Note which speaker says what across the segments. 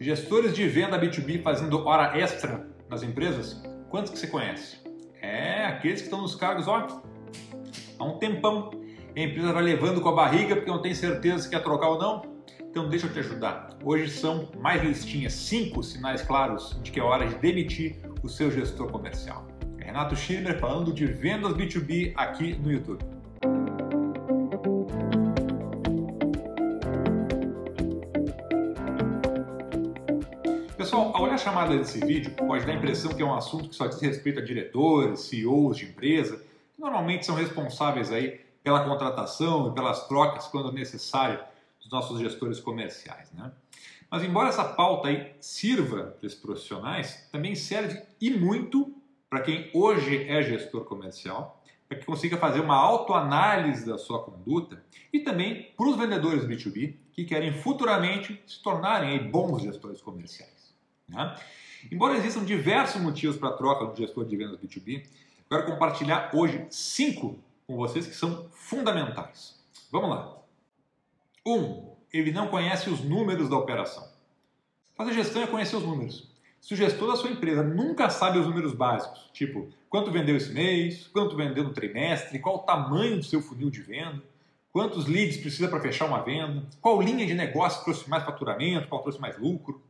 Speaker 1: Gestores de venda B2B fazendo hora extra nas empresas, quantos que você conhece? É, aqueles que estão nos cargos, ó, há um tempão. a empresa vai levando com a barriga porque não tem certeza se quer trocar ou não. Então deixa eu te ajudar. Hoje são mais listinhas, cinco sinais claros de que é hora de demitir o seu gestor comercial. É Renato Schirmer falando de vendas B2B aqui no YouTube. Pessoal, ao olhar a chamada desse vídeo, pode dar a impressão que é um assunto que só diz respeito a diretores, CEOs de empresa, que normalmente são responsáveis aí pela contratação e pelas trocas quando necessário dos nossos gestores comerciais, né? Mas embora essa pauta aí sirva para esses profissionais, também serve e muito para quem hoje é gestor comercial, para que consiga fazer uma autoanálise da sua conduta e também para os vendedores B2B que querem futuramente se tornarem bons gestores comerciais. Né? Embora existam diversos motivos para a troca do gestor de vendas B2B, eu quero compartilhar hoje cinco com vocês que são fundamentais. Vamos lá. Um, ele não conhece os números da operação. Fazer gestão é conhecer os números. Se o gestor da sua empresa nunca sabe os números básicos, tipo quanto vendeu esse mês, quanto vendeu no trimestre, qual o tamanho do seu funil de venda, quantos leads precisa para fechar uma venda, qual linha de negócio trouxe mais faturamento, qual trouxe mais lucro,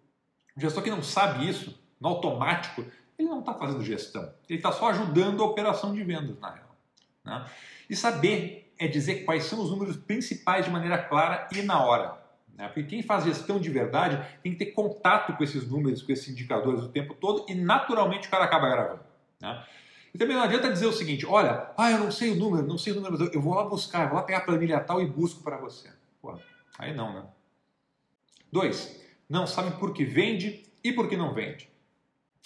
Speaker 1: o gestor que não sabe isso, no automático, ele não está fazendo gestão. Ele está só ajudando a operação de vendas, na real. Né? E saber é dizer quais são os números principais de maneira clara e na hora. Né? Porque quem faz gestão de verdade tem que ter contato com esses números, com esses indicadores o tempo todo e naturalmente o cara acaba gravando. Né? E também não adianta dizer o seguinte: olha, ah, eu não sei o número, não sei o número, eu vou lá buscar, eu vou lá pegar a planilha tal e busco para você. Pô, aí não, né? Dois, não sabe por que vende e por que não vende.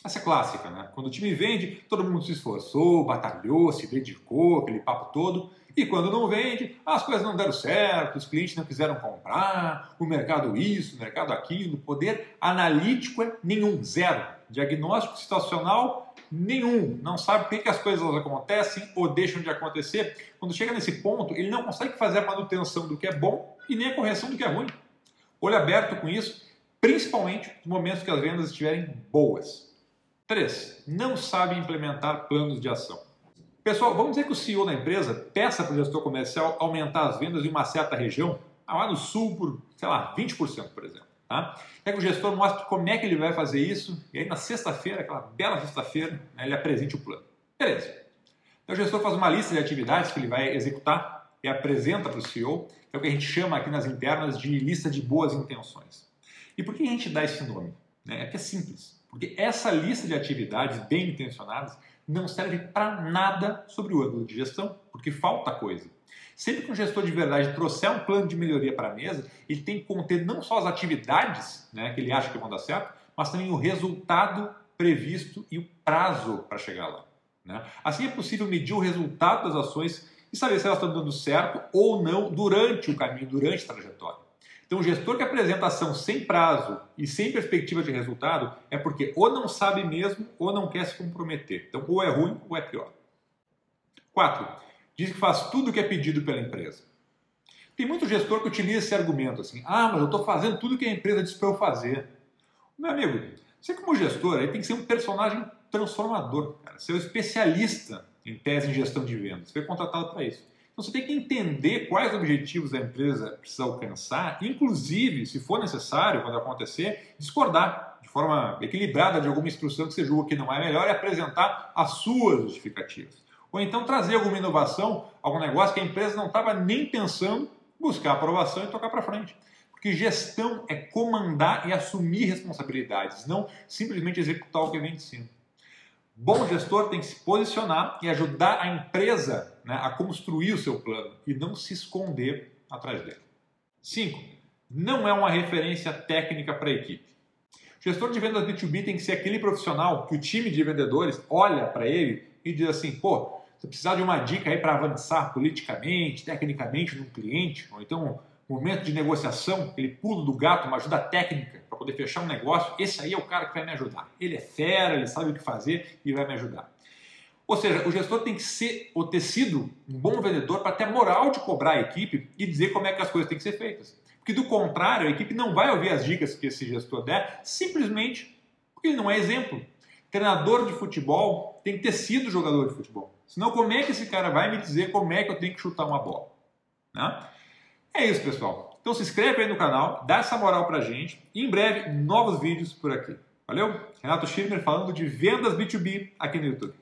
Speaker 1: Essa é clássica, né? Quando o time vende, todo mundo se esforçou, batalhou, se dedicou, aquele papo todo. E quando não vende, as coisas não deram certo, os clientes não quiseram comprar, o mercado isso, o mercado aquilo, poder analítico é nenhum, zero. Diagnóstico situacional, nenhum. Não sabe por que as coisas acontecem ou deixam de acontecer. Quando chega nesse ponto, ele não consegue fazer a manutenção do que é bom e nem a correção do que é ruim. Olho aberto com isso, principalmente nos momentos que as vendas estiverem boas. 3. Não sabe implementar planos de ação. Pessoal, vamos dizer que o CEO da empresa peça para o gestor comercial aumentar as vendas em uma certa região, lá no sul por, sei lá, 20%, por exemplo. Tá? É que o gestor mostra como é que ele vai fazer isso, e aí na sexta-feira, aquela bela sexta-feira, né, ele apresente o plano. Beleza. Então o gestor faz uma lista de atividades que ele vai executar e apresenta para o CEO, que é o que a gente chama aqui nas internas de lista de boas intenções. E por que a gente dá esse nome? É que é simples. Porque essa lista de atividades bem intencionadas não serve para nada sobre o ângulo de gestão, porque falta coisa. Sempre que um gestor de verdade trouxer um plano de melhoria para a mesa, ele tem que conter não só as atividades né, que ele acha que vão dar certo, mas também o resultado previsto e o prazo para chegar lá. Né? Assim é possível medir o resultado das ações e saber se elas estão dando certo ou não durante o caminho, durante a trajetória. Então, o gestor que apresenta ação sem prazo e sem perspectiva de resultado é porque ou não sabe mesmo ou não quer se comprometer. Então, ou é ruim ou é pior. 4. Diz que faz tudo o que é pedido pela empresa. Tem muito gestor que utiliza esse argumento assim: ah, mas eu estou fazendo tudo o que a empresa disse para eu fazer. Meu amigo, você como gestor aí tem que ser um personagem transformador, cara. Ser um especialista em tese em gestão de vendas. Você foi contratado para isso. Então você tem que entender quais objetivos a empresa precisa alcançar, inclusive, se for necessário, quando acontecer, discordar de forma equilibrada de alguma instrução que você julga que não é melhor e apresentar as suas justificativas. Ou então trazer alguma inovação, algum negócio que a empresa não estava nem pensando, buscar aprovação e tocar para frente. Porque gestão é comandar e assumir responsabilidades, não simplesmente executar o que vem de cima. Bom gestor tem que se posicionar e ajudar a empresa né, a construir o seu plano e não se esconder atrás dele. 5. Não é uma referência técnica para a equipe. O gestor de vendas B2B tem que ser aquele profissional que o time de vendedores olha para ele e diz assim: pô, você precisar de uma dica aí para avançar politicamente, tecnicamente no cliente, ou então momento de negociação, ele pula do gato, uma ajuda técnica para poder fechar um negócio, esse aí é o cara que vai me ajudar. Ele é fera, ele sabe o que fazer e vai me ajudar. Ou seja, o gestor tem que ser ou ter sido um bom vendedor para ter a moral de cobrar a equipe e dizer como é que as coisas têm que ser feitas. Porque do contrário, a equipe não vai ouvir as dicas que esse gestor der, simplesmente porque ele não é exemplo. Treinador de futebol tem que ter sido jogador de futebol. Senão, como é que esse cara vai me dizer como é que eu tenho que chutar uma bola? Né? É isso, pessoal. Então se inscreve aí no canal, dá essa moral pra gente e em breve novos vídeos por aqui. Valeu? Renato Schirmer falando de vendas B2B aqui no YouTube.